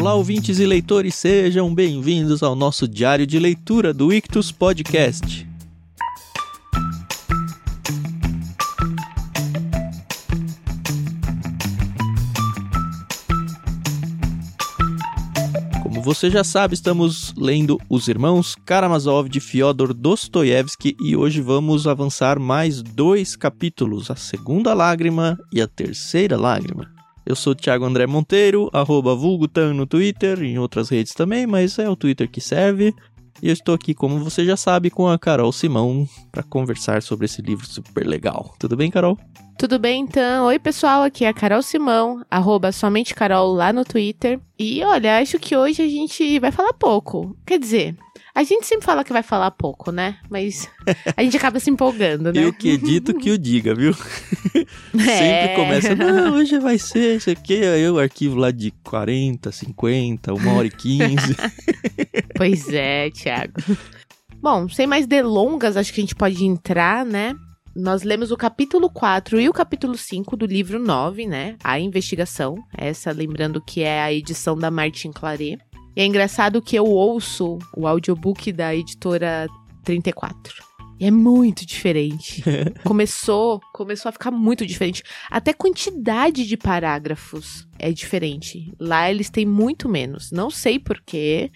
Olá, ouvintes e leitores, sejam bem-vindos ao nosso diário de leitura do Ictus Podcast. Como você já sabe, estamos lendo Os Irmãos Karamazov de Fyodor Dostoiévski e hoje vamos avançar mais dois capítulos, a segunda lágrima e a terceira lágrima. Eu sou o Thiago André Monteiro, arroba vulgutan no Twitter em outras redes também, mas é o Twitter que serve. E eu estou aqui, como você já sabe, com a Carol Simão para conversar sobre esse livro super legal. Tudo bem, Carol? Tudo bem, então? Oi, pessoal, aqui é a Carol Simão, arroba somente Carol lá no Twitter. E olha, acho que hoje a gente vai falar pouco. Quer dizer, a gente sempre fala que vai falar pouco, né? Mas a gente acaba se empolgando, né? Eu que edito que o diga, viu? É. Sempre começa, não, hoje vai ser isso aqui, aí o arquivo lá de 40, 50, 1 hora e 15. Pois é, Thiago. Bom, sem mais delongas, acho que a gente pode entrar, né? Nós lemos o capítulo 4 e o capítulo 5 do livro 9, né? A Investigação. Essa, lembrando que é a edição da Martin Claret. E é engraçado que eu ouço o audiobook da editora 34. E é muito diferente. começou, começou a ficar muito diferente. Até quantidade de parágrafos é diferente. Lá eles têm muito menos. Não sei porquê.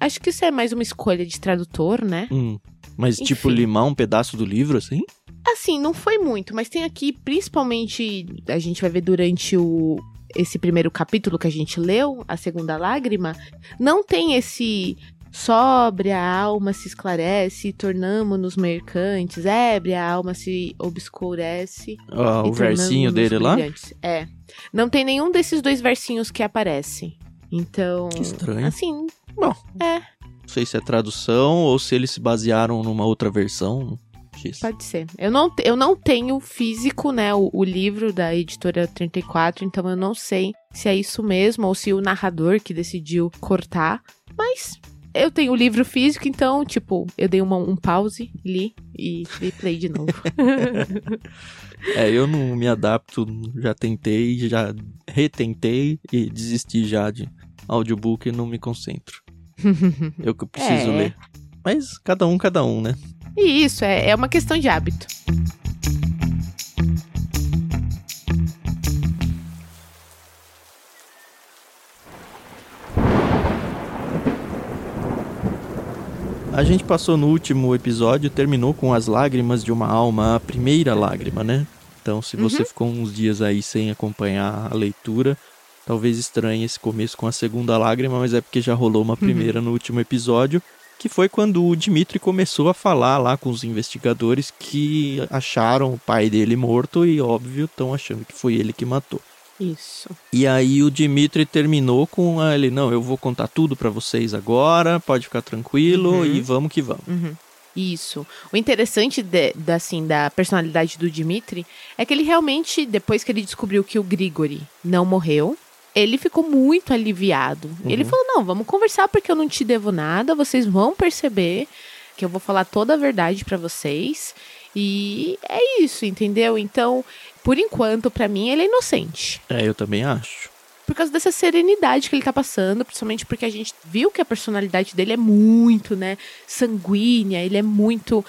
Acho que isso é mais uma escolha de tradutor, né? Hum, mas tipo Enfim. limar um pedaço do livro, assim? Assim, não foi muito, mas tem aqui, principalmente, a gente vai ver durante o esse primeiro capítulo que a gente leu, a segunda lágrima, não tem esse sobre a alma se esclarece, tornamo-nos mercantes, ébre a alma se obscurece. Ah, o versinho dele lá? brilhantes. É. Não tem nenhum desses dois versinhos que aparece. Então, Que estranho. assim, Bom, é, não sei se é tradução ou se eles se basearam numa outra versão. Pode ser. Eu não, eu não tenho físico, né, o, o livro da editora 34, então eu não sei se é isso mesmo ou se o narrador que decidiu cortar. Mas eu tenho o livro físico, então, tipo, eu dei uma- um pause, li e dei play de novo. É, eu não me adapto, já tentei, já retentei e desisti já de audiobook e não me concentro. Eu que preciso É. ler. Mas cada um, cada um, né? E isso, é, é uma questão de hábito. A gente passou no último episódio, terminou com as lágrimas de uma alma, a primeira lágrima, né? Então, se você ficou uns dias aí sem acompanhar a leitura, talvez estranhe esse começo com a segunda lágrima, mas é porque já rolou uma primeira no último episódio, que foi quando o Dimitri começou a falar lá com os investigadores que acharam o pai dele morto e, óbvio, estão achando que foi ele que matou. Isso. E aí o Dimitri terminou com ele, não, eu vou contar tudo pra vocês agora, pode ficar tranquilo Uhum. e vamos que vamos. Uhum. Isso. O interessante de- da, assim, da personalidade do Dmitri é que ele realmente, depois que ele descobriu que o Grigori não morreu, ele ficou muito aliviado. Ele falou: Não, vamos conversar porque eu não te devo nada, vocês vão perceber que eu vou falar toda a verdade pra vocês. E é isso, entendeu? Então, por enquanto, pra mim, ele é inocente É, eu também acho. por causa dessa serenidade que ele tá passando, principalmente porque a gente viu que a personalidade dele é muito, né, sanguínea, ele é muito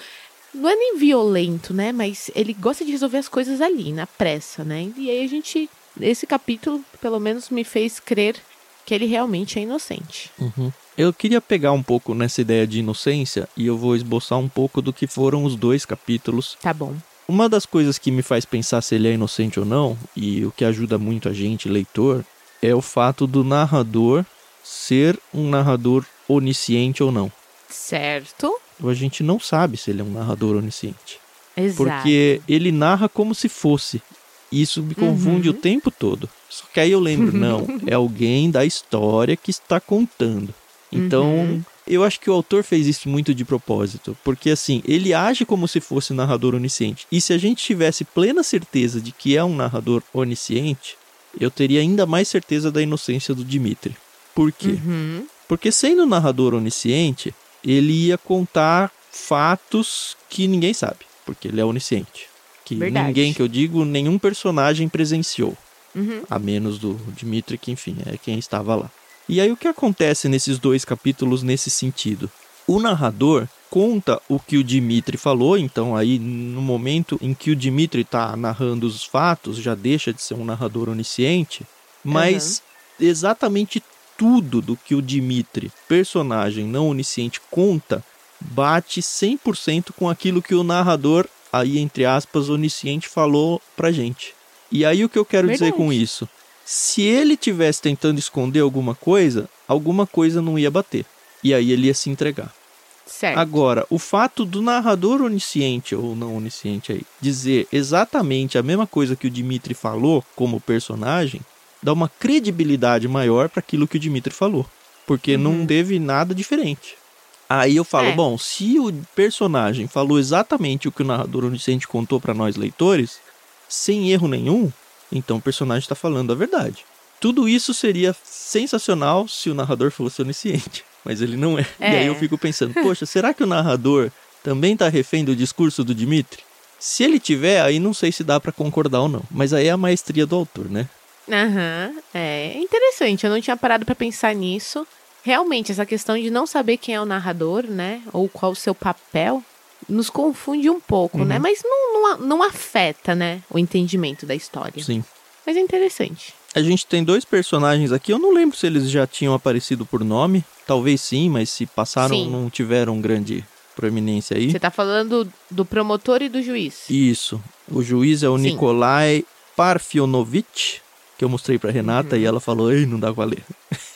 não é nem violento, né, mas ele gosta de resolver as coisas ali, na pressa, né? E aí a gente esse capítulo pelo menos me fez crer que ele realmente é inocente. Uhum. Eu queria pegar um pouco nessa ideia de inocência e eu vou esboçar um pouco do que foram os dois capítulos. Tá bom. Uma das coisas que me faz pensar se ele é inocente ou não, e o que ajuda muito a gente, leitor, é o fato do narrador ser um narrador onisciente ou não. Certo? A gente não sabe se ele é um narrador onisciente. Exato. Porque ele narra como se fosse. E Isso me confunde Uhum. o tempo todo. Só que aí eu lembro, não, é alguém da história que está contando. Então, Uhum. eu acho que o autor fez isso muito de propósito. Porque assim, ele age como se fosse narrador onisciente. E se a gente tivesse plena certeza de que é um narrador onisciente, eu teria ainda mais certeza da inocência do Dimitri. Por quê? Uhum. Porque sendo um narrador onisciente, ele ia contar fatos que ninguém sabe, porque ele é onisciente. Que Verdade. ninguém, que eu digo, nenhum personagem presenciou, Uhum. a menos do Dimitri, que enfim, é quem estava lá. E aí o que acontece nesses dois capítulos nesse sentido? O narrador conta o que o Dimitri falou, então aí no momento em que o Dimitri está narrando os fatos, já deixa de ser um narrador onisciente, mas uhum. exatamente tudo do que o Dimitri, personagem não onisciente, conta bate 100% com aquilo que o narrador, aí entre aspas, onisciente falou pra gente. E aí o que eu quero Verdade. dizer com isso? Se ele tivesse tentando esconder alguma coisa, alguma coisa não ia bater. E aí ele ia se entregar. Certo. Agora, o fato do narrador onisciente ou não onisciente aí dizer exatamente a mesma coisa que o Dimitri falou como personagem, dá uma credibilidade maior para aquilo que o Dimitri falou, porque uhum. não teve nada diferente. Aí eu falo, é. bom, se o personagem falou exatamente o que o narrador onisciente contou para nós leitores, sem erro nenhum, então o personagem está falando a verdade. Tudo isso seria sensacional se o narrador fosse onisciente, mas ele não é. é. E aí eu é. fico pensando, poxa, será que o narrador também está refém do discurso do Dimitri? Se ele tiver, aí não sei se dá para concordar ou não, mas aí é a maestria do autor, né? Aham, uhum, é interessante, eu não tinha parado para pensar nisso realmente essa questão de não saber quem é o narrador, né? Ou qual o seu papel, nos confunde um pouco, né? uhum. né? Mas não, não, não, afeta, né? O entendimento da história. Sim. Mas é interessante. A gente tem dois personagens aqui, eu não lembro se eles já tinham aparecido por nome. Talvez sim, mas se passaram, sim. não tiveram grande proeminência aí. Você tá falando do promotor e do juiz. Isso. O juiz é o sim. Nikolai Parfionovich, que eu mostrei pra Renata uhum. e ela falou: Ei, não dá pra ler.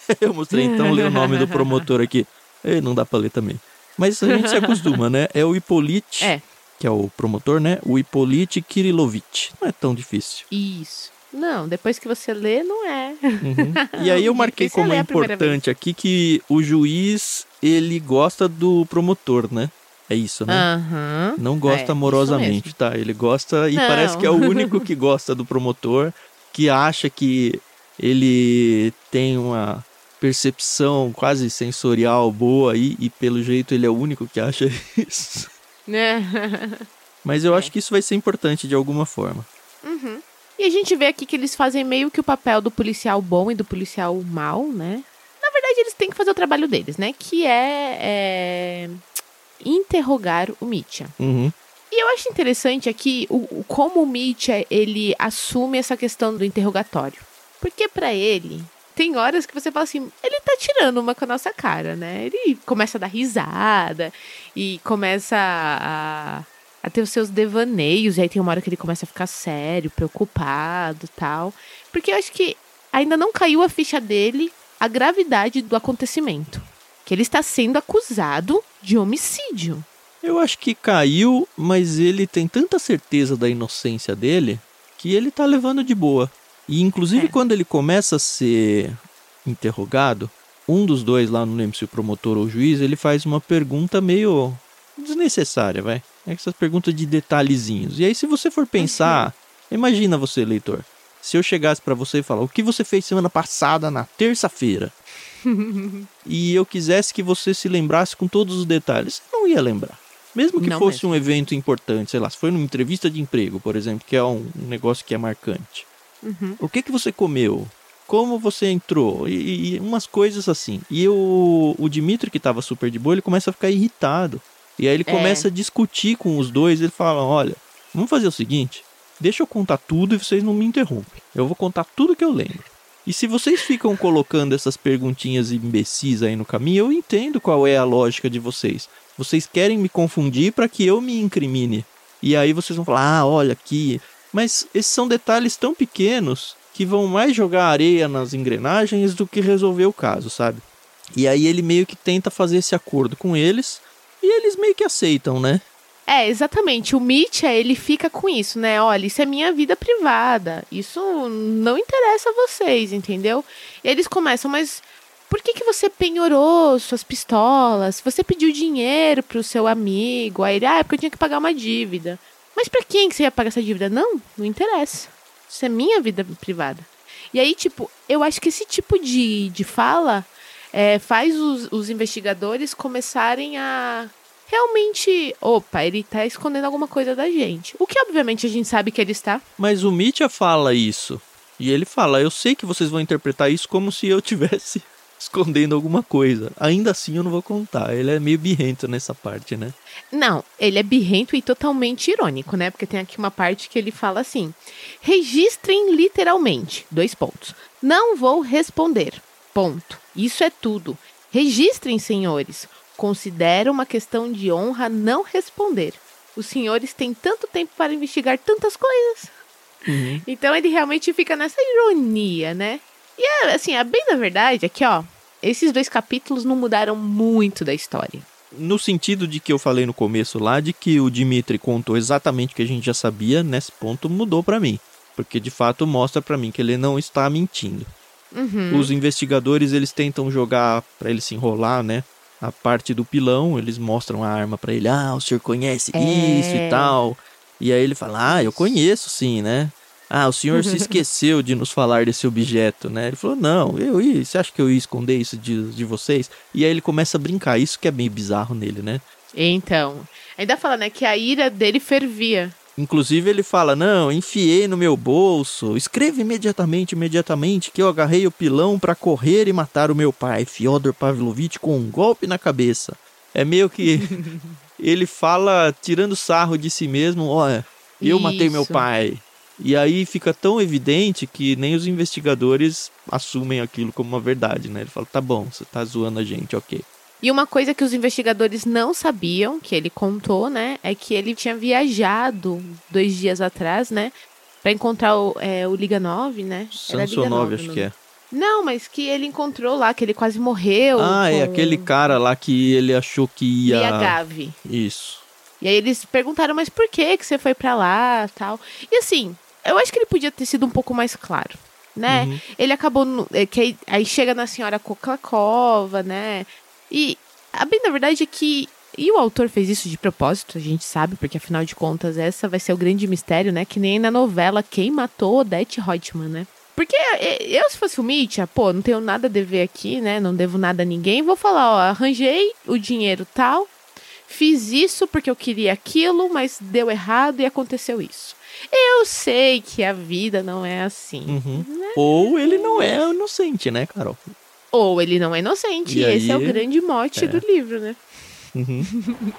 eu mostrei então ler o nome do promotor aqui. Ei, não dá pra ler também. Mas a gente se acostuma, né? É o Hippolyte, é. que é o promotor, né? O Hippolyte Kirilovich. Não é tão difícil. Isso. Não, depois que você lê, não é. Uhum. E aí eu marquei como é importante aqui que o juiz, ele gosta do promotor, né? É isso, né? Uhum. Não gosta é, amorosamente, tá? Ele gosta e não. parece que é o único que gosta do promotor, que acha que ele tem uma percepção quase sensorial boa aí, e pelo jeito ele é o único que acha isso. É. Mas eu é. acho que isso vai ser importante de alguma forma. Uhum. E a gente vê aqui que eles fazem meio que o papel do policial bom e do policial mal, né? Na verdade, eles têm que fazer o trabalho deles, né? Que é, é... interrogar o Mitya. Uhum. E eu acho interessante aqui o, o, como o Mitya, ele assume essa questão do interrogatório. Porque para ele, tem horas que você fala assim, ele tá tirando uma com a nossa cara, né? Ele começa a dar risada e começa a, a ter os seus devaneios. E aí tem uma hora que ele começa a ficar sério, preocupado tal. Porque eu acho que ainda não caiu a ficha dele a gravidade do acontecimento. Que ele está sendo acusado de homicídio. Eu acho que caiu, mas ele tem tanta certeza da inocência dele que ele tá levando de boa. E inclusive é. quando ele começa a ser interrogado, um dos dois lá, não lembro se o promotor ou o juiz, ele faz uma pergunta meio desnecessária, vai. É essas perguntas de detalhezinhos. E aí se você for pensar, uhum. imagina você, leitor, se eu chegasse para você e falar: "O que você fez semana passada na terça-feira?" e eu quisesse que você se lembrasse com todos os detalhes, você não ia lembrar. Mesmo que não fosse mesmo. um evento importante, sei lá, se foi numa entrevista de emprego, por exemplo, que é um negócio que é marcante. Uhum. O que que você comeu? Como você entrou? E, e umas coisas assim. E o, o Dimitri, que estava super de boa, ele começa a ficar irritado. E aí ele é. começa a discutir com os dois. Ele fala: Olha, vamos fazer o seguinte: deixa eu contar tudo e vocês não me interrompem. Eu vou contar tudo que eu lembro. E se vocês ficam colocando essas perguntinhas imbecis aí no caminho, eu entendo qual é a lógica de vocês. Vocês querem me confundir para que eu me incrimine. E aí vocês vão falar: ah, olha aqui, mas esses são detalhes tão pequenos que vão mais jogar areia nas engrenagens do que resolver o caso, sabe? E aí ele meio que tenta fazer esse acordo com eles e eles meio que aceitam, né? É, exatamente. O Mitya, ele fica com isso, né? Olha, isso é minha vida privada. Isso não interessa a vocês, entendeu? E eles começam, mas por que, que você penhorou suas pistolas? Você pediu dinheiro pro seu amigo. Aí ele, ah, é porque eu tinha que pagar uma dívida. Mas para quem que você ia pagar essa dívida? Não, não interessa. Isso é minha vida privada. E aí, tipo, eu acho que esse tipo de, de fala é, faz os, os investigadores começarem a realmente. Opa, ele tá escondendo alguma coisa da gente. O que, obviamente, a gente sabe que ele está. Mas o Mitya fala isso. E ele fala: Eu sei que vocês vão interpretar isso como se eu tivesse escondendo alguma coisa. Ainda assim eu não vou contar. Ele é meio birrento nessa parte, né? Não, ele é birrento e totalmente irônico, né? Porque tem aqui uma parte que ele fala assim: registrem literalmente. Dois pontos. Não vou responder. Ponto. Isso é tudo. Registrem, senhores. Considero uma questão de honra não responder. Os senhores têm tanto tempo para investigar tantas coisas. Uhum. Então ele realmente fica nessa ironia, né? E é, assim, a bem da verdade é que, ó, esses dois capítulos não mudaram muito da história. No sentido de que eu falei no começo lá, de que o Dimitri contou exatamente o que a gente já sabia, nesse ponto mudou para mim. Porque de fato mostra para mim que ele não está mentindo. Uhum. Os investigadores eles tentam jogar para ele se enrolar, né? A parte do pilão, eles mostram a arma para ele. Ah, o senhor conhece é... isso e tal. E aí ele fala: Ah, eu conheço sim, né? Ah, o senhor se esqueceu de nos falar desse objeto, né? Ele falou: Não, eu ia. Você acha que eu ia esconder isso de, de vocês? E aí ele começa a brincar. Isso que é bem bizarro nele, né? Então. Ainda fala, né, que a ira dele fervia. Inclusive ele fala: Não, enfiei no meu bolso. Escreva imediatamente, imediatamente, que eu agarrei o pilão para correr e matar o meu pai, Fyodor Pavlovich, com um golpe na cabeça. É meio que ele fala tirando sarro de si mesmo: Olha, eu Isso. matei meu pai. E aí fica tão evidente que nem os investigadores assumem aquilo como uma verdade, né? Ele fala: Tá bom, você tá zoando a gente, ok. E uma coisa que os investigadores não sabiam, que ele contou, né, é que ele tinha viajado dois dias atrás, né, para encontrar o, é, o Liga 9, né? Samsonov, acho que é. Não, mas que ele encontrou lá, que ele quase morreu. Ah, é com... é aquele cara lá que ele achou que ia. Gave. Isso. E aí eles perguntaram, mas por que que você foi para lá, tal? E assim, eu acho que ele podia ter sido um pouco mais claro, né? Uhum. Ele acabou no, é, que aí, aí, chega na senhora Koklakova, né? E a bem da verdade é que. E o autor fez isso de propósito, a gente sabe, porque afinal de contas essa vai ser o grande mistério, né? Que nem na novela Quem Matou Odette Reutemann, né? Porque eu, se fosse o Mitya, pô, não tenho nada a dever aqui, né? Não devo nada a ninguém. Vou falar, ó, arranjei o dinheiro tal, fiz isso porque eu queria aquilo, mas deu errado e aconteceu isso. Eu sei que a vida não é assim. Uhum. Né? Ou ele não é inocente, né, Carol? Ou ele não é inocente. E, e aí, esse é o grande mote é. do livro, né? Uhum.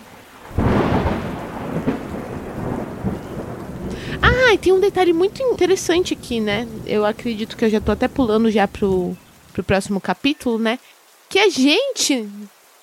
ah, e tem um detalhe muito interessante aqui, né? Eu acredito que eu já tô até pulando já pro, pro próximo capítulo, né? Que a gente,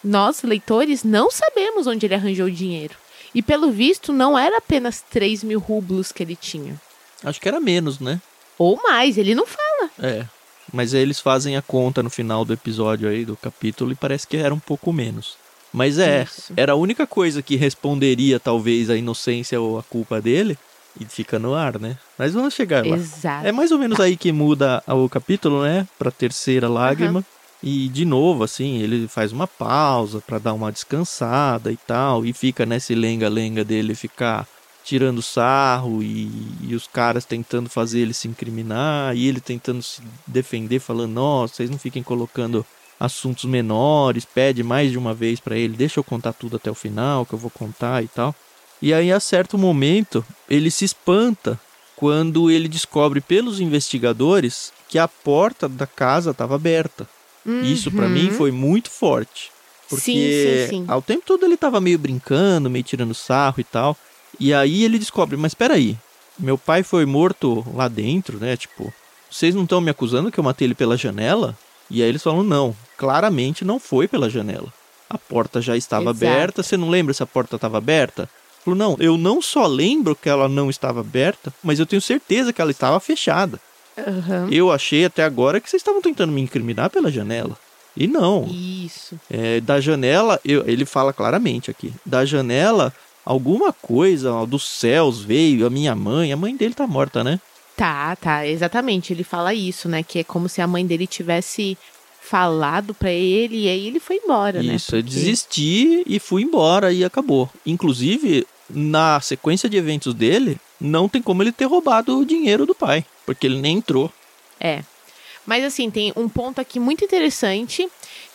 nós leitores, não sabemos onde ele arranjou o dinheiro. E pelo visto, não era apenas 3 mil rublos que ele tinha. Acho que era menos, né? Ou mais, ele não fala. É. Mas aí eles fazem a conta no final do episódio aí, do capítulo, e parece que era um pouco menos. Mas é, Isso. era a única coisa que responderia talvez a inocência ou a culpa dele. E fica no ar, né? Mas vamos chegar lá. Exato. É mais ou menos aí que muda o capítulo, né? Pra terceira lágrima. Uhum. E de novo, assim, ele faz uma pausa para dar uma descansada e tal. E fica nesse lenga-lenga dele ficar tirando sarro e, e, os caras tentando fazer ele se incriminar e ele tentando se defender, falando: Nossa, vocês não fiquem colocando assuntos menores, pede mais de uma vez para ele, deixa eu contar tudo até o final, que eu vou contar e tal. E aí, a certo momento, ele se espanta quando ele descobre pelos investigadores que a porta da casa estava aberta. Uhum. Isso para mim foi muito forte. Porque sim, sim, sim. ao tempo todo ele estava meio brincando, meio tirando sarro e tal. E aí ele descobre, mas peraí, meu pai foi morto lá dentro, né? Tipo, vocês não estão me acusando que eu matei ele pela janela? E aí eles falam, não, claramente não foi pela janela. A porta já estava Exato. aberta, você não lembra se a porta estava aberta? Falou, não, eu não só lembro que ela não estava aberta, mas eu tenho certeza que ela estava fechada. Uhum. Eu achei até agora que vocês estavam tentando me incriminar pela janela. E não. Isso. É, da janela, eu, ele fala claramente aqui. Da janela, alguma coisa ó, dos céus veio, a minha mãe, a mãe dele tá morta, né? Tá, tá, exatamente. Ele fala isso, né? Que é como se a mãe dele tivesse falado para ele e aí ele foi embora, isso, né? Isso, eu desisti e fui embora e acabou. Inclusive, na sequência de eventos dele, não tem como ele ter roubado o dinheiro do pai, porque ele nem entrou. É. Mas assim, tem um ponto aqui muito interessante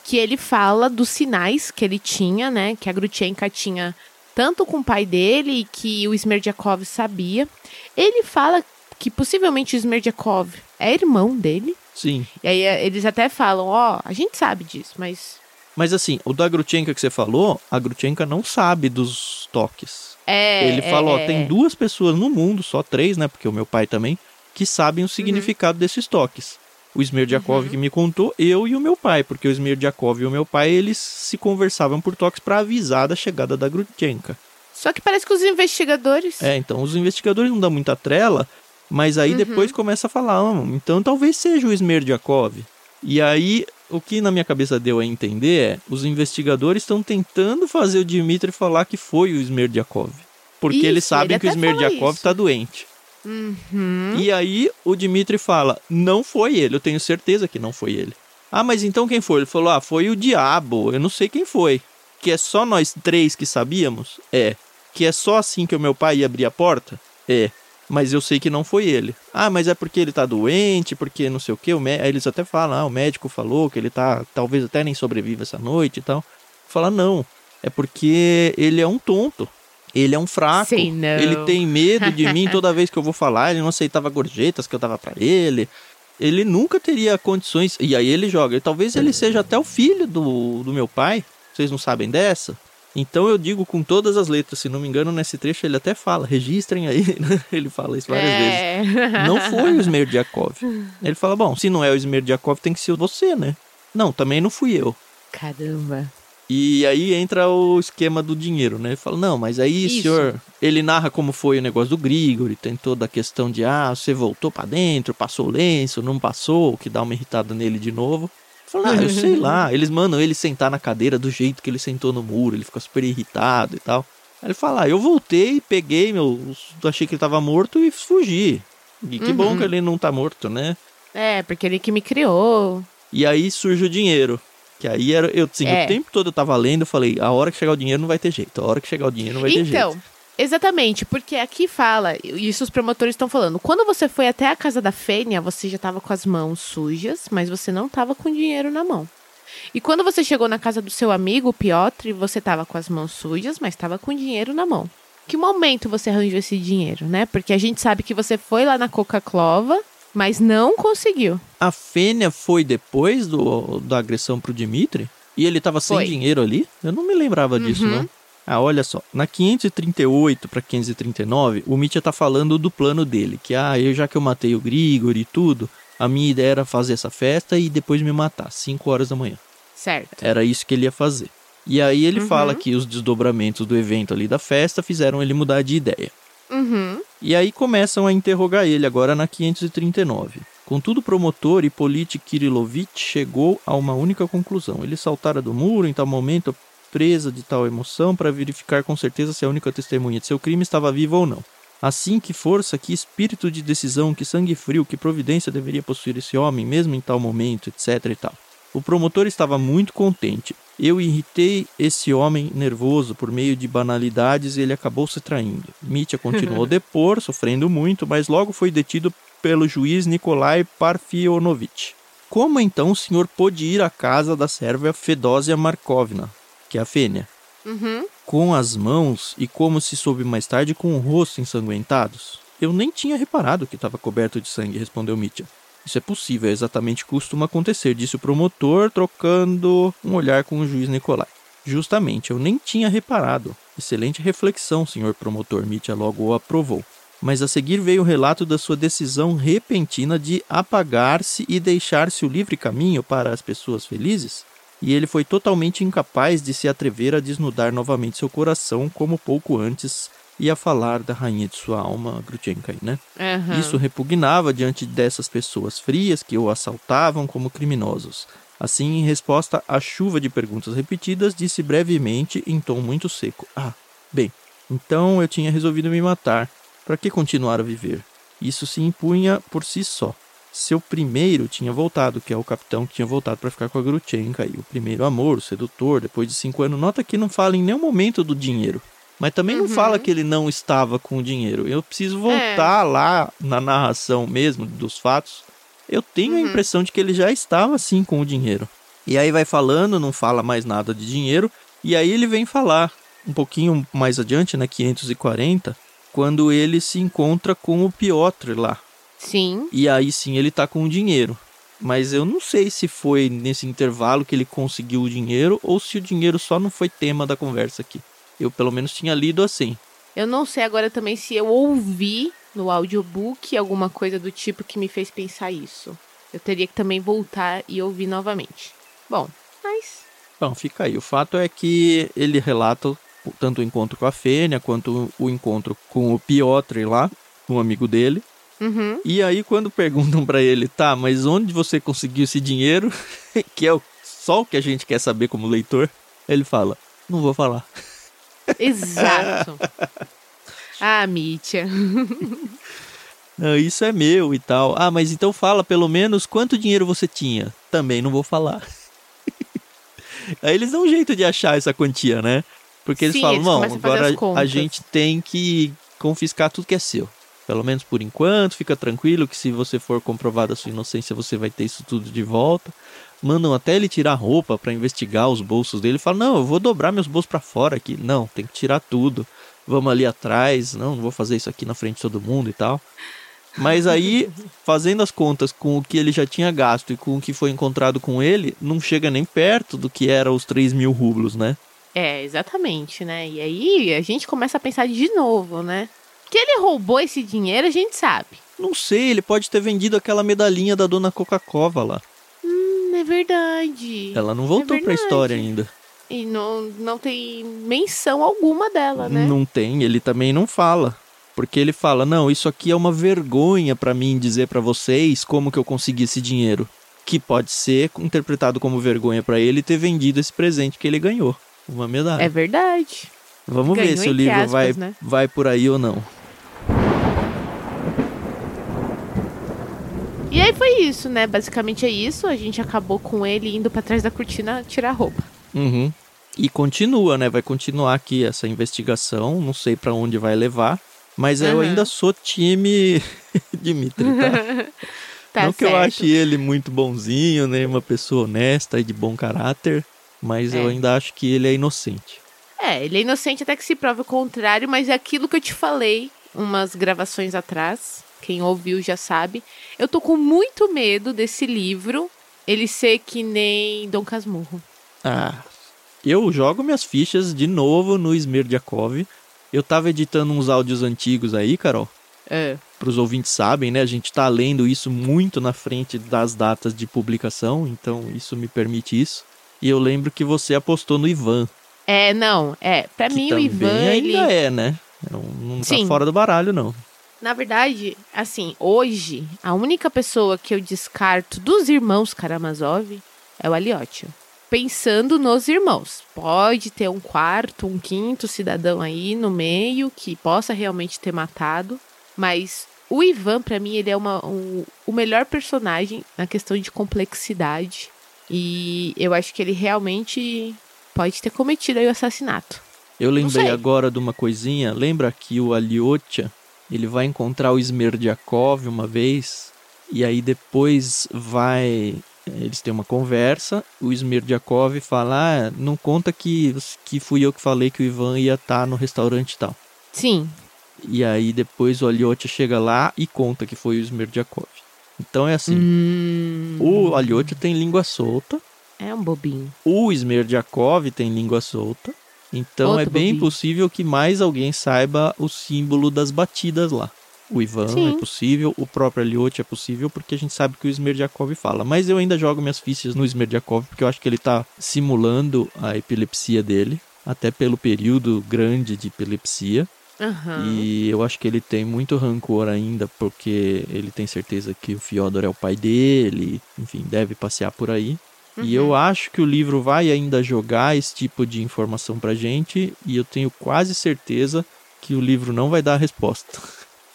que ele fala dos sinais que ele tinha, né? Que a Grutchenka tinha tanto com o pai dele, que o Smerdyakov sabia. Ele fala que possivelmente o Smerdyakov é irmão dele. Sim. E aí é, eles até falam, ó, a gente sabe disso, mas... Mas assim, o da Grutchenka que você falou, a Grutchenka não sabe dos toques. É, Ele falou, ó, é, tem duas pessoas no mundo, só três, né, porque o meu pai também, que sabem o significado desses toques. O Smerdyakov Uhum. que me contou, eu e o meu pai, porque o Smerdyakov e o meu pai, eles se conversavam por toques para avisar da chegada da Grutchenka. Só que parece que os investigadores... É, então os investigadores não dão muita trela, mas aí Uhum. depois começa a falar, ah, então talvez seja o Smerdyakov. E aí, o que na minha cabeça deu a entender é, os investigadores estão tentando fazer o Dmitry falar que foi o Smerdyakov. Porque eles Isso, sabem ele que o Smerdyakov isso. tá doente. Uhum. E aí o Dmitry fala, não foi ele, eu tenho certeza que não foi ele. Ah, mas então quem foi? Ele falou, ah, foi o diabo, eu não sei quem foi. Que é só nós três que sabíamos? É. Que é só assim que o meu pai ia abrir a porta? É. Mas eu sei que não foi ele. Ah, mas é porque ele tá doente, porque não sei o que. Aí eles até falam, ah, o médico falou que ele tá, talvez até nem sobreviva essa noite e tal. Fala, não. É porque ele é um tonto. Ele é um fraco. Sei não. Ele tem medo de mim toda vez que eu vou falar. Ele não aceitava gorjetas que eu dava pra ele. Ele nunca teria condições. E aí ele joga. E talvez ele seja até o filho do, do meu pai. Vocês não sabem dessa? Então eu digo com todas as letras, se não me engano, nesse trecho ele até fala, registrem aí, né? Ele fala isso várias vezes. é. Não foi o Smerdyakov. Ele fala, bom, se não é o Smerdyakov, tem que ser você, né? Não, também não fui eu. Caramba. E aí entra o esquema do dinheiro, né? Ele fala, não, mas aí, Isso. senhor, ele narra como foi o negócio do Grigori, tem toda a questão de, ah, você voltou pra dentro, passou o lenço, não passou, que dá uma irritada nele de novo. Fala, ah, eu sei lá. Eles mandam ele sentar na cadeira do jeito que ele sentou no muro, ele fica super irritado e tal. Aí ele fala, ah, eu voltei, peguei meu. Achei que ele tava morto e fugi. E que bom Uhum. que ele não tá morto, né? É, porque ele que me criou. E aí surge o dinheiro. Que aí era. Eu, assim, É. o tempo todo eu tava lendo, eu falei, a hora que chegar o dinheiro não vai ter jeito. A hora que chegar o dinheiro não vai ter Então, jeito. Exatamente, porque aqui fala, e isso os promotores estão falando, quando você foi até a casa da Fênia, você já tava com as mãos sujas, mas você não tava com dinheiro na mão. E quando você chegou na casa do seu amigo, o Piotr, você tava com as mãos sujas, mas tava com dinheiro na mão. Que momento você arranjou esse dinheiro, né? Porque a gente sabe que você foi lá na Coca-Clova, mas não conseguiu. A Fênia foi depois do, da agressão pro Dimitri? E ele tava sem Foi. dinheiro ali? Eu não me lembrava disso, Uhum. não. Ah, olha só. Na 538 para 539, o Mitya tá falando do plano dele. Que, ah, eu, já que eu matei o Grigor e tudo, a minha ideia era fazer essa festa e depois me matar, 5 horas da manhã. Certo. Era isso que ele ia fazer. E aí ele Uhum. fala que os desdobramentos do evento ali da festa fizeram ele mudar de ideia. Uhum. E aí começam a interrogar ele agora na 539. Contudo, o promotor Hippolyte Kirilovich chegou a uma única conclusão. Ele saltara do muro em tal momento, presa de tal emoção, para verificar com certeza se a única testemunha de seu crime estava viva ou não. Assim, que força, que espírito de decisão, que sangue frio, que providência deveria possuir esse homem, mesmo em tal momento, etc e tal. O promotor estava muito contente. Eu irritei esse homem nervoso por meio de banalidades e ele acabou se traindo. Mitya continuou a depor, sofrendo muito, mas logo foi detido pelo juiz Nikolai Parfionovich. Como então o senhor pôde ir à casa da serva Fedósia Markovna, que é a Fênia, Uhum. com as mãos e como se soube mais tarde com o rosto ensanguentados? Eu nem tinha reparado que estava coberto de sangue, respondeu Mitya. Isso é possível, é exatamente o que costuma acontecer, disse o promotor, trocando um olhar com o juiz Nicolai. Justamente, eu nem tinha reparado. Excelente reflexão, senhor promotor, Mitya logo o aprovou. Mas a seguir veio o relato da sua decisão repentina de apagar-se e deixar-se o livre caminho para as pessoas felizes? E ele foi totalmente incapaz de se atrever a desnudar novamente seu coração, como pouco antes ia falar da rainha de sua alma, Grutchenka, né? Aham. Isso repugnava diante dessas pessoas frias que o assaltavam como criminosos. Assim, em resposta à chuva de perguntas repetidas, disse brevemente, em tom muito seco: Ah, bem, então eu tinha resolvido me matar. Para que continuar a viver? Isso se impunha por si só. Seu primeiro tinha voltado, que é o capitão que tinha voltado para ficar com a Grutchenka. E o primeiro amor, o sedutor, depois de cinco anos. Nota que não fala em nenhum momento do dinheiro. Mas também não Uhum. fala que ele não estava com o dinheiro. Eu preciso voltar lá na narração mesmo dos fatos. Eu tenho a Uhum. impressão de que ele já estava sim com o dinheiro. E aí vai falando, não fala mais nada de dinheiro. E aí ele vem falar um pouquinho mais adiante, na 540, quando ele se encontra com o Piotr lá, Sim. E aí sim ele tá com o dinheiro. Mas eu não sei se foi nesse intervalo que ele conseguiu o dinheiro ou se o dinheiro só não foi tema da conversa aqui. Eu pelo menos tinha lido assim. Eu não sei agora também se eu ouvi no audiobook alguma coisa do tipo que me fez pensar isso. Eu teria que também voltar e ouvir novamente. Bom, mas. Bom, fica aí. O fato é que ele relata tanto o encontro com a Fênia quanto o encontro com o Piotr lá, um amigo dele. Uhum. E aí, quando perguntam para ele, tá, mas onde você conseguiu esse dinheiro? que é só o que a gente quer saber como leitor, ele fala: não vou falar. Exato. ah, Mítia. isso é meu e tal. Ah, mas então fala pelo menos quanto dinheiro você tinha. Também não vou falar. Aí eles dão um jeito de achar essa quantia, né? Porque eles Sim, falam, eles não, a agora a contas." gente tem que confiscar tudo que é seu. Pelo menos por enquanto, fica tranquilo que se você for comprovado a sua inocência, você vai ter isso tudo de volta. Mandam até ele tirar a roupa pra investigar os bolsos dele. Fala, não, eu vou dobrar meus bolsos pra fora aqui. Não, tem que tirar tudo. Vamos ali atrás. Não, não vou fazer isso aqui na frente de todo mundo e tal. Mas aí, fazendo as contas com o que ele já tinha gasto e com o que foi encontrado com ele, não chega nem perto do que era os 3 mil rublos, né? É, exatamente, né? E aí a gente começa a pensar de novo, né? Que ele roubou esse dinheiro, a gente sabe. Não sei, ele pode ter vendido aquela medalhinha da dona Coca-Cola lá. Hum, é verdade. Ela não voltou pra verdade. história ainda. E não, não tem menção alguma dela, né? Não tem, ele também não fala. Porque ele fala: "Não, isso aqui é uma vergonha pra mim dizer pra vocês como que eu consegui esse dinheiro". Que pode ser interpretado como vergonha pra ele ter vendido esse presente que ele ganhou, uma medalha. É verdade. Vamos ver ganhou se o livro aspas, vai né? vai por aí ou não. E aí foi isso, né? Basicamente é isso. A gente acabou com ele indo pra trás da cortina tirar a roupa. Uhum. E continua, né? Vai continuar aqui essa investigação. Não sei pra onde vai levar. Mas eu Uhum. ainda sou time Dimitri, tá? Tá não que eu certo. ache ele muito bonzinho, né? Uma pessoa honesta e de bom caráter. Mas eu É. ainda acho que ele é inocente. É, ele é inocente até que se prove o contrário, mas é aquilo que eu te falei umas gravações atrás. Quem ouviu já sabe. Eu tô com muito medo desse livro ele ser que nem Dom Casmurro. Ah, eu jogo minhas fichas de novo no Smerdiakov. Eu tava editando uns áudios antigos aí, Carol. É. Para os ouvintes sabem, né? A gente tá lendo isso muito na frente das datas de publicação, então isso me permite isso. E eu lembro que você apostou no Ivan. É, não, é. Pra que mim, o Ivan, ele. ainda é, né? Não, não tá Sim. fora do baralho, não. Na verdade, assim, hoje, a única pessoa que eu descarto dos irmãos Karamazov é o Aliotia. Pensando nos irmãos. Pode ter um quarto, um quinto cidadão aí no meio que possa realmente ter matado. Mas o Ivan, pra mim, ele é uma, um- o melhor personagem na questão de complexidade. E eu acho que ele realmente pode ter cometido aí o assassinato. Eu lembrei agora de uma coisinha. Lembra que o Aliotia, ele vai encontrar o Smerdiakov uma vez, e aí depois vai... Eles têm uma conversa, o Smerdiakov fala, ah, não conta que, que fui eu que falei que o Ivan ia estar no restaurante e tal. Sim, E aí depois o Aliotia chega lá e conta que foi o Smerdiakov. Então é assim, Hum, o Aliotia tem língua solta, é um bobinho. o Smerdiakov tem língua solta. Então Outro é bem bobinho. possível que mais alguém saiba o símbolo das batidas lá. O Ivan Sim. é possível, o próprio Elliot é possível, porque a gente sabe que o Smerdiakov fala. Mas eu ainda jogo minhas fichas no Smerdiakov, porque eu acho que ele tá simulando a epilepsia dele, até pelo período grande de epilepsia. Aham. E eu acho que ele tem muito rancor ainda, porque ele tem certeza que o Fyodor é o pai dele, enfim, deve passear por aí. E eu acho que o livro vai ainda jogar esse tipo de informação pra gente, e eu tenho quase certeza que o livro não vai dar a resposta.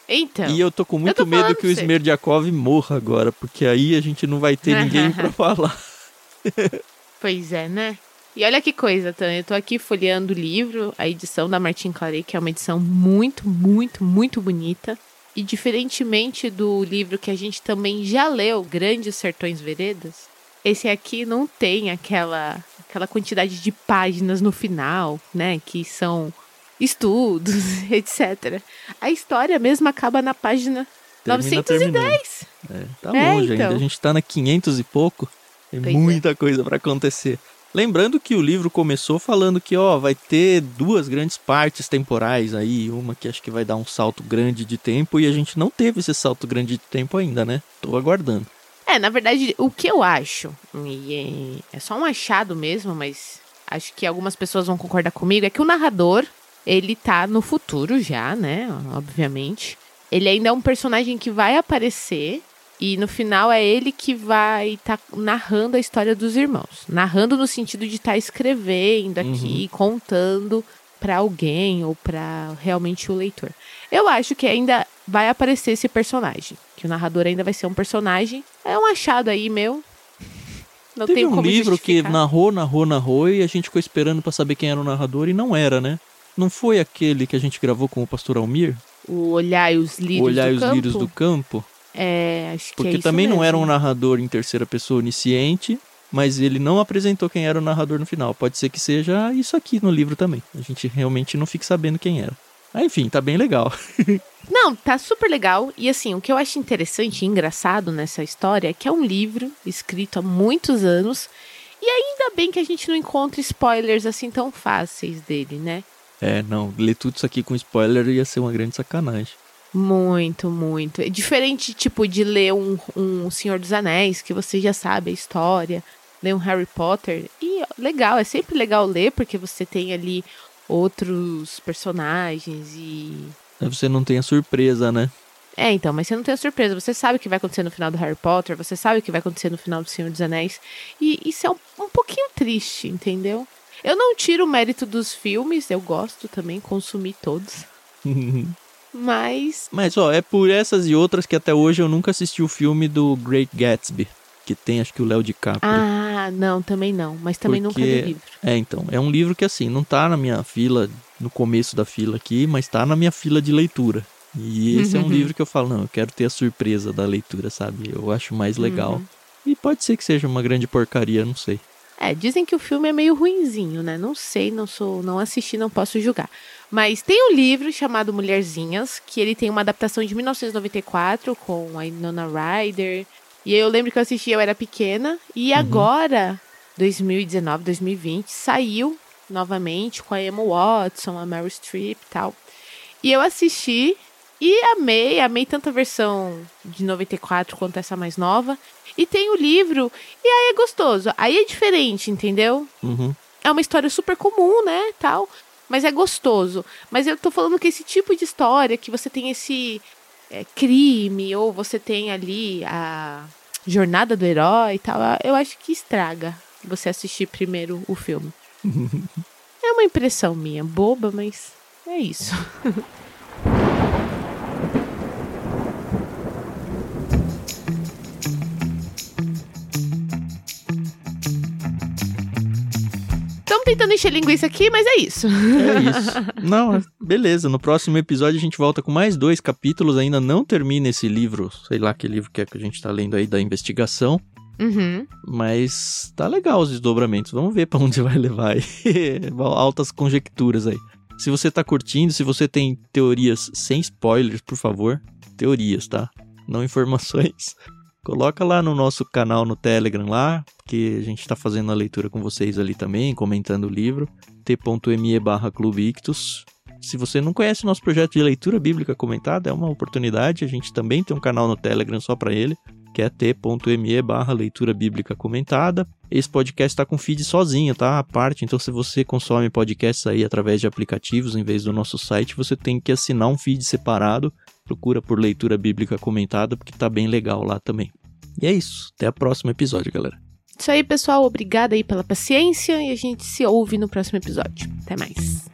Então, e eu tô com muito tô medo que o. Smerdiakov morra agora, porque aí a gente não vai ter ninguém pra falar. pois é, né? E olha que coisa, Tan. Eu tô aqui folheando o livro, a edição da Martin Claret, que é uma edição muito, muito, muito bonita. E diferentemente do livro que a gente também já leu, Grandes Sertões Veredas, esse aqui não tem aquela, aquela quantidade de páginas no final, né? Que são estudos, etc. A história mesmo acaba na página Termina 910! É, tá é, longe então. ainda. A gente tá na 500 e pouco. Tem pois é. muita é. coisa para acontecer. Lembrando que o livro começou falando que, ó, vai ter duas grandes partes temporais aí, uma que acho que vai dar um salto grande de tempo e a gente não teve esse salto grande de tempo ainda, né? Tô aguardando. É, na verdade, o que eu acho, e é só um achado mesmo, mas acho que algumas pessoas vão concordar comigo, é que o narrador, ele tá no futuro já, né? Obviamente. Ele ainda é um personagem que vai aparecer e no final é ele que vai estar tá narrando a história dos irmãos. Narrando no sentido de estar tá escrevendo aqui, uhum. contando para alguém ou para realmente o leitor. Eu acho que ainda vai aparecer esse personagem. Que o narrador ainda vai ser um personagem. É um achado aí meu. Não Teve tem um livro que narrou, narrou, narrou e a gente ficou esperando para saber quem era o narrador e não era, né? Não foi aquele que a gente gravou com o pastor Almir? O Olhar e os Lírios Olhar do os Campo? Lírios do Campo? É, acho Porque que é também mesmo. não era um narrador em terceira pessoa onisciente, mas ele não apresentou quem era o narrador no final. Pode ser que seja isso aqui no livro também. A gente realmente não fique sabendo quem era. Ah, enfim, tá bem legal. não, tá super legal. E assim, o que eu acho interessante e engraçado nessa história é que é um livro escrito há muitos anos. E ainda bem que a gente não encontra spoilers assim tão fáceis dele, né? É, não, ler tudo isso aqui com spoiler ia ser uma grande sacanagem. Muito, muito. É diferente, tipo, de ler um, um Senhor dos Anéis, que você já sabe a história, ler um Harry Potter. E legal, é sempre legal ler, porque você tem ali outros personagens e. Você não tem a surpresa, né? É, então, mas você não tem a surpresa. Você sabe o que vai acontecer no final do Harry Potter, você sabe o que vai acontecer no final do Senhor dos Anéis. E isso é um, um pouquinho triste, entendeu? Eu não tiro o mérito dos filmes, eu gosto também, consumi todos. Mas. Mas, ó, é por essas e outras que até hoje eu nunca assisti o filme do Great Gatsby. Que tem, acho que o Léo DiCaprio. Ah, não, também não. Mas também Porque... nunca li livro. É, então. É um livro que, assim, não tá na minha fila, no começo da fila aqui, mas tá na minha fila de leitura. E esse é um livro que eu falo, não, eu quero ter a surpresa da leitura, sabe? Eu acho mais legal. Uhum. E pode ser que seja uma grande porcaria, não sei. É, dizem que o filme é meio ruinzinho, né? Não sei, não sou, não assisti, não posso julgar. Mas tem um livro chamado Mulherzinhas, que ele tem uma adaptação de 1994 com a Nona Ryder. E eu lembro que eu assisti, eu era pequena. E uhum. agora, 2019, 2020, saiu novamente com a Emma Watson, a Meryl Streep e tal. E eu assisti e amei, amei tanto a versão de 94 quanto essa mais nova. E tem o livro, e aí é gostoso. Aí é diferente, entendeu? Uhum. É uma história super comum, né? Tal. Mas é gostoso. Mas eu tô falando que esse tipo de história, que você tem esse é, crime, ou você tem ali a jornada do herói e tal, eu acho que estraga você assistir primeiro o filme. é uma impressão minha, boba, mas é isso. Estamos tentando encher linguiça aqui, mas é isso. É isso. Não, beleza. No próximo episódio a gente volta com mais dois capítulos. Ainda não termina esse livro, sei lá que livro que é que a gente tá lendo aí da investigação. Uhum. Mas tá legal os desdobramentos. Vamos ver para onde vai levar aí. Altas conjecturas aí. Se você tá curtindo, se você tem teorias sem spoilers, por favor. Teorias, tá? Não informações. Coloca lá no nosso canal no Telegram lá, que a gente está fazendo a leitura com vocês ali também, comentando o livro, t.me barra Ictus. Se você não conhece nosso projeto de leitura bíblica comentada, é uma oportunidade. A gente também tem um canal no Telegram só para ele, que é t.me barra leitura bíblica comentada. Esse podcast está com feed sozinho, tá? A parte. Então, se você consome podcasts aí através de aplicativos em vez do nosso site, você tem que assinar um feed separado Procura por leitura bíblica comentada, porque tá bem legal lá também. E é isso. Até o próximo episódio, galera. Isso aí, pessoal. Obrigada aí pela paciência e a gente se ouve no próximo episódio. Até mais.